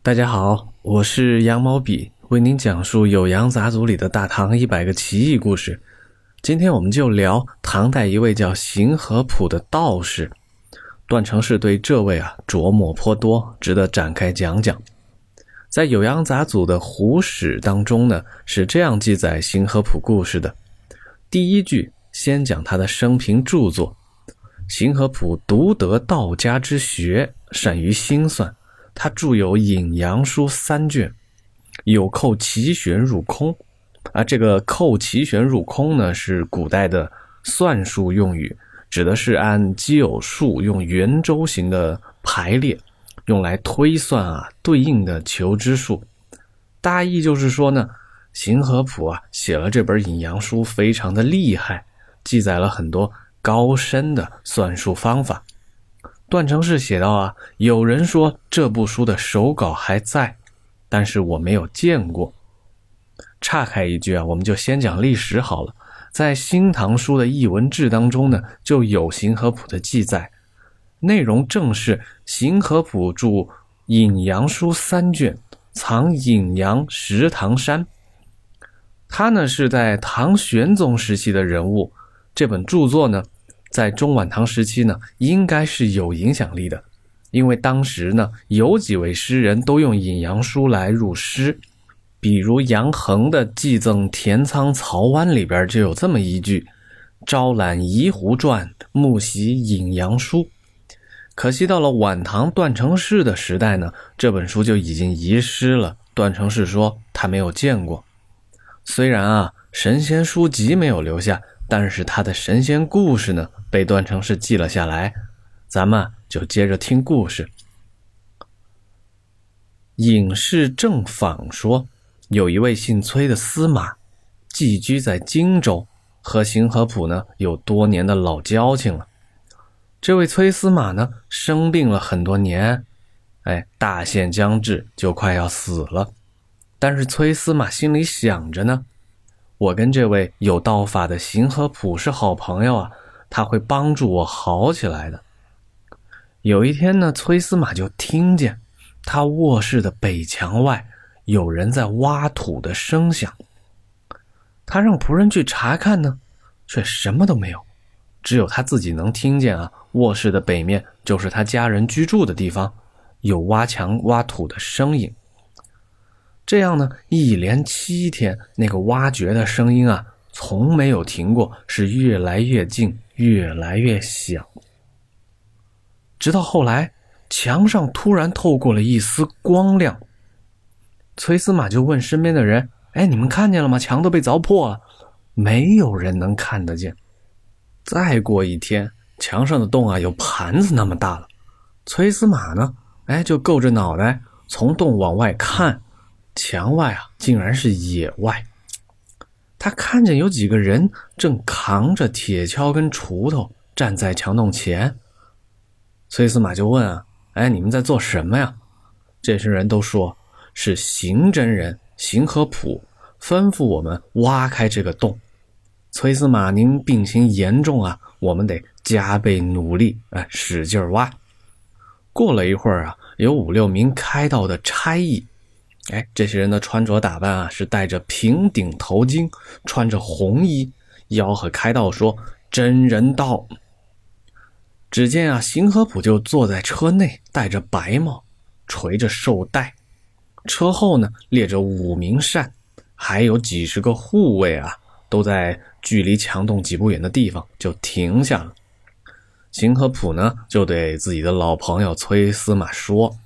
大家好，我是羊毛笔，为您讲述《酉阳杂族里的大唐一百个奇异故事。今天我们就聊唐代一位叫邢和普的道士。段成式对这位啊琢磨颇多，值得展开讲讲。在《酉阳杂族的胡史当中呢，是这样记载邢和普故事的：第一句先讲他的生平著作。邢和普独得道家之学，善于心算。他著有《隐阳书》三卷，有扣奇旋入空。啊，这个扣奇旋入空呢，是古代的算术用语，指的是按奇偶数用圆周形的排列，用来推算啊对应的求知数。大意就是说呢，邢和普啊写了这本《隐阳书》，非常的厉害，记载了很多高深的算术方法。段成式写道啊，有人说这部书的手稿还在，但是我没有见过。岔开一句啊，我们就先讲历史好了。在《新唐书》的译文志当中呢，就有邢和甫的记载，内容正是邢和甫著《隐阳书》三卷，藏隐阳石堂山。他呢是在唐玄宗时期的人物，这本著作呢。在中晚唐时期呢，应该是有影响力的，因为当时呢，有几位诗人都用《隐阳书》来入诗，比如杨衡的《寄赠田仓曹湾》里边就有这么一句：“招揽夷胡传，慕习隐阳书。”可惜到了晚唐段成式的时代呢，这本书就已经遗失了。段成式说他没有见过。虽然啊，神仙书籍没有留下，但是他的神仙故事呢？被段成式记了下来，咱们就接着听故事。隐士正访说，有一位姓崔的司马，寄居在荆州，和邢和普呢有多年的老交情了。这位崔司马呢生病了很多年，哎，大限将至，就快要死了。但是崔司马心里想着呢，我跟这位有道法的邢和普是好朋友啊。他会帮助我好起来的。有一天呢，崔司马就听见他卧室的北墙外有人在挖土的声响。他让仆人去查看呢，却什么都没有，只有他自己能听见啊。卧室的北面就是他家人居住的地方，有挖墙挖土的声音。这样呢，一连七天，那个挖掘的声音啊，从没有停过，是越来越近。越来越响，直到后来，墙上突然透过了一丝光亮。崔司马就问身边的人：“哎，你们看见了吗？墙都被凿破了，没有人能看得见。”再过一天，墙上的洞啊，有盘子那么大了。崔司马呢，哎，就够着脑袋从洞往外看，墙外啊，竟然是野外。他看见有几个人正扛着铁锹跟锄头站在墙洞前。崔司马就问啊：“哎，你们在做什么呀？”这些人都说是邢真人邢和普吩咐我们挖开这个洞。崔司马，您病情严重啊，我们得加倍努力，哎，使劲挖。过了一会儿啊，有五六名开道的差役。哎，这些人的穿着打扮啊，是戴着平顶头巾，穿着红衣，吆喝开道说：“真人到！”只见啊，邢和普就坐在车内，戴着白帽，垂着绶带，车后呢列着五名善，还有几十个护卫啊，都在距离墙洞几步远的地方就停下了。邢和普呢，就对自己的老朋友崔司马说。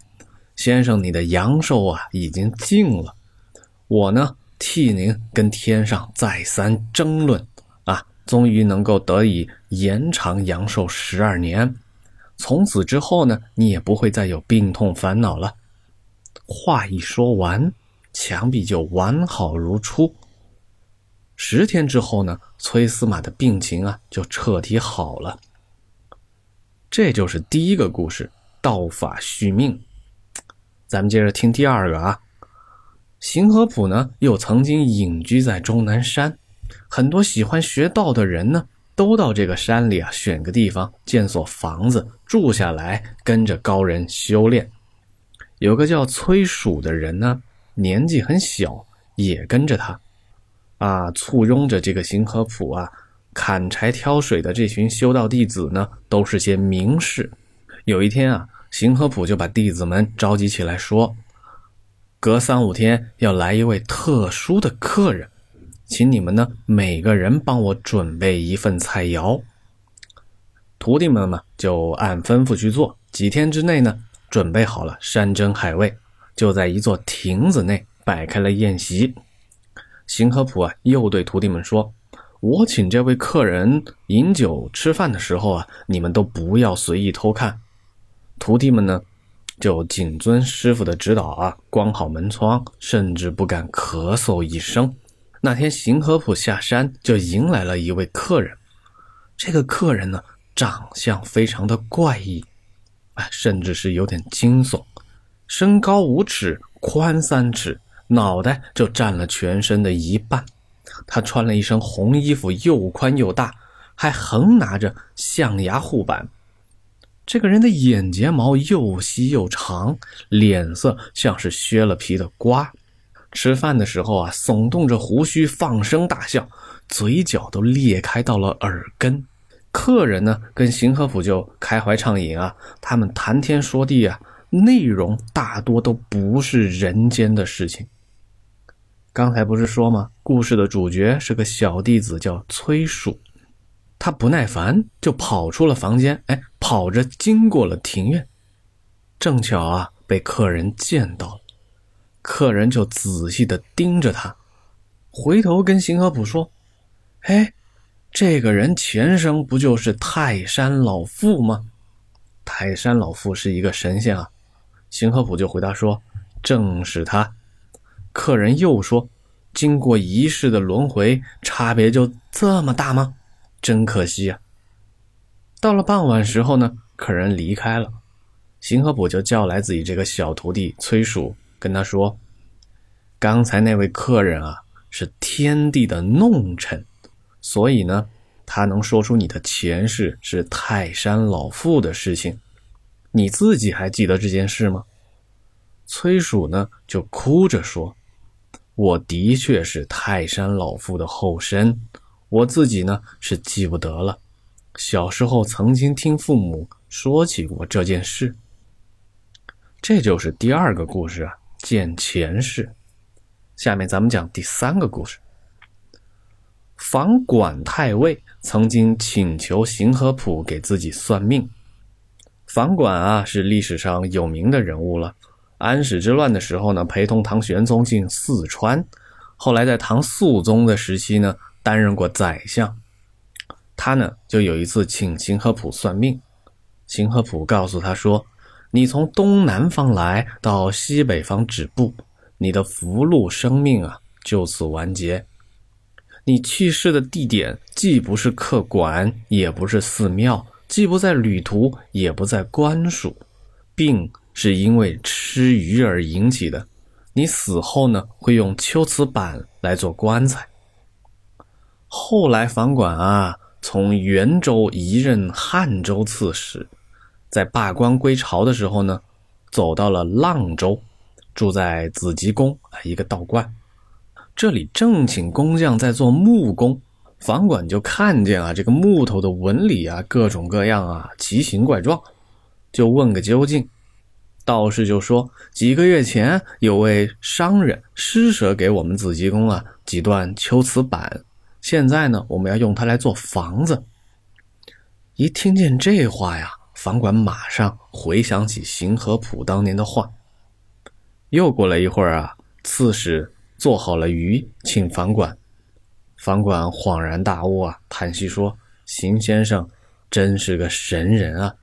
先生，你的阳寿啊已经尽了，我呢替您跟天上再三争论啊，终于能够得以延长阳寿十二年。从此之后呢，你也不会再有病痛烦恼了。话一说完，墙壁就完好如初。十天之后呢，崔司马的病情啊就彻底好了。这就是第一个故事，道法续命。咱们接着听第二个啊，邢和普呢又曾经隐居在终南山，很多喜欢学道的人呢都到这个山里啊选个地方建所房子住下来，跟着高人修炼。有个叫崔曙的人呢，年纪很小，也跟着他，啊，簇拥着这个行河普啊，砍柴挑水的这群修道弟子呢，都是些名士。有一天啊，邢和普就把弟子们召集起来说。隔三五天要来一位特殊的客人，请你们呢每个人帮我准备一份菜肴。徒弟们嘛就按吩咐去做，几天之内呢准备好了山珍海味，就在一座亭子内摆开了宴席。邢和普啊又对徒弟们说：“我请这位客人饮酒吃饭的时候啊，你们都不要随意偷看。”徒弟们呢？就谨遵师傅的指导啊，关好门窗，甚至不敢咳嗽一声。那天行河普下山，就迎来了一位客人。这个客人呢，长相非常的怪异，哎，甚至是有点惊悚。身高五尺，宽三尺，脑袋就占了全身的一半。他穿了一身红衣服，又宽又大，还横拿着象牙护板。这个人的眼睫毛又细又长，脸色像是削了皮的瓜。吃饭的时候啊，耸动着胡须，放声大笑，嘴角都裂开到了耳根。客人呢，跟邢和普就开怀畅饮啊，他们谈天说地啊，内容大多都不是人间的事情。刚才不是说吗？故事的主角是个小弟子，叫崔蜀。他不耐烦，就跑出了房间。哎，跑着经过了庭院，正巧啊被客人见到了。客人就仔细的盯着他，回头跟邢和普说：“哎，这个人前生不就是泰山老妇吗？泰山老妇是一个神仙啊。”邢和普就回答说：“正是他。”客人又说：“经过一世的轮回，差别就这么大吗？”真可惜呀！到了傍晚时候呢，客人离开了，邢和普就叫来自己这个小徒弟崔曙，跟他说：“刚才那位客人啊，是天地的弄臣，所以呢，他能说出你的前世是泰山老妇的事情。你自己还记得这件事吗？”崔曙呢，就哭着说：“我的确是泰山老妇的后身。”我自己呢是记不得了，小时候曾经听父母说起过这件事。这就是第二个故事啊，见前世。下面咱们讲第三个故事。房管太尉曾经请求邢和普给自己算命。房管啊是历史上有名的人物了，安史之乱的时候呢，陪同唐玄宗进四川，后来在唐肃宗的时期呢。担任过宰相，他呢就有一次请邢和普算命，邢和普告诉他说：“你从东南方来到西北方止步，你的福禄生命啊就此完结。你去世的地点既不是客馆，也不是寺庙，既不在旅途，也不在官署，病是因为吃鱼而引起的。你死后呢会用秋瓷板来做棺材。”后来，房管啊，从元州移任汉州刺史，在罢官归朝的时候呢，走到了阆州，住在紫极宫啊一个道观。这里正请工匠在做木工，房管就看见啊这个木头的纹理啊各种各样啊奇形怪状，就问个究竟。道士就说，几个月前有位商人施舍给我们紫极宫啊几段秋瓷板。现在呢，我们要用它来做房子。一听见这话呀，房管马上回想起邢和普当年的话。又过了一会儿啊，刺史做好了鱼请房管，房管恍然大悟啊，叹息说：“邢先生真是个神人啊！”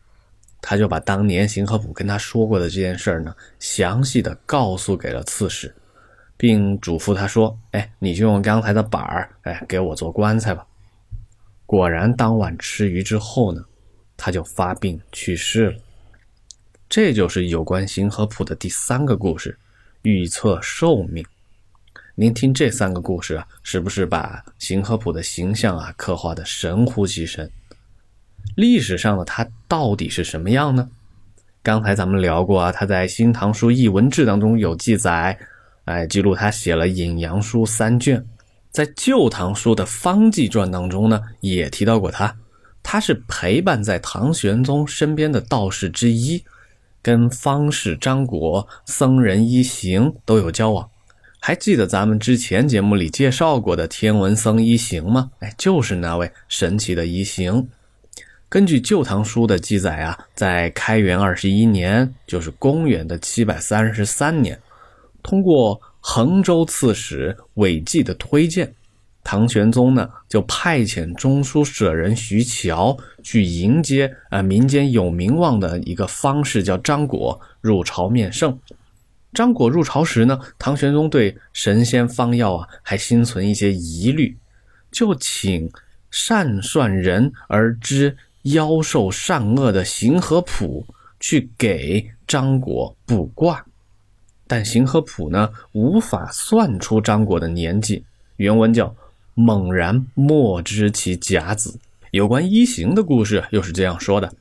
他就把当年邢和普跟他说过的这件事呢，详细的告诉给了刺史。并嘱咐他说：“哎，你就用刚才的板儿，哎，给我做棺材吧。”果然，当晚吃鱼之后呢，他就发病去世了。这就是有关邢和普的第三个故事，预测寿命。您听这三个故事啊，是不是把邢和普的形象啊刻画的神乎其神？历史上的他到底是什么样呢？刚才咱们聊过啊，他在《新唐书艺文志》当中有记载，哎，记录他写了《隐阳书》三卷。在《旧唐书》的《方济传》当中呢，也提到过他，他是陪伴在唐玄宗身边的道士之一，跟方士张果、僧人一行都有交往。还记得咱们之前节目里介绍过的天文僧一行吗？哎，就是那位神奇的一行。根据《旧唐书》的记载啊，在开元二十一年，就是公元的七百三十三年，通过衡州刺史韦济的推荐，唐玄宗呢就派遣中书舍人徐乔去迎接啊民间有名望的一个方士叫张果入朝面圣。张果入朝时呢，唐玄宗对神仙方药啊还心存一些疑虑，就请善算人而知妖兽善恶的行和卜去给张果卜卦，但邢和普呢无法算出张果的年纪。原文叫“猛然莫知其甲子”。有关一行的故事又是这样说的：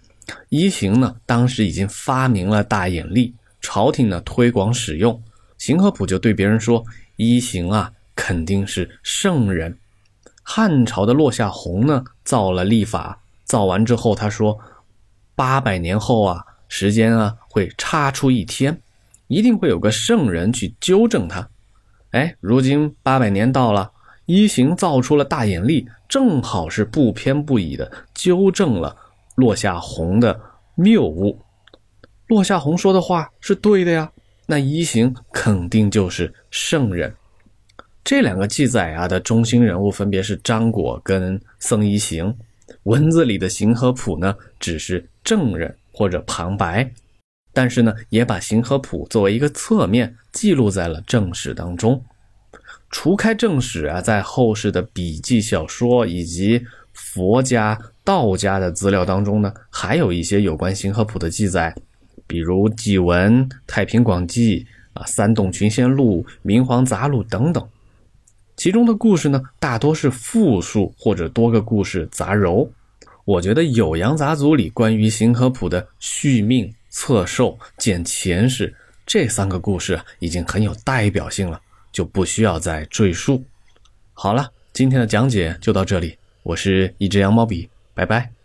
一行呢当时已经发明了大眼历。朝廷呢推广使用，邢和普就对别人说：“一行啊，肯定是圣人。”汉朝的落下闳呢造了历法，造完之后他说：“八百年后啊，时间啊会差出一天，一定会有个圣人去纠正他。”哎，如今八百年到了，一行造出了大眼力，正好是不偏不倚的纠正了落下红的谬误。落下红说的话是对的呀，那一行肯定就是圣人。这两个记载啊的中心人物分别是张果跟僧一行，文字里的行和谱呢只是证人或者旁白，但是呢也把行和谱作为一个侧面记录在了正史当中。除开正史啊，在后世的笔记小说以及佛家、道家的资料当中呢，还有一些有关行和谱的记载。比如《纪文》《太平广记》啊，《三洞群仙录》《明皇杂录》等等，其中的故事呢，大多是复述或者多个故事杂糅。我觉得《酉阳杂族里关于行和谱的续命、测寿、见前世这三个故事已经很有代表性了，就不需要再赘述。好了，今天的讲解就到这里，我是一只羊毛笔，拜拜。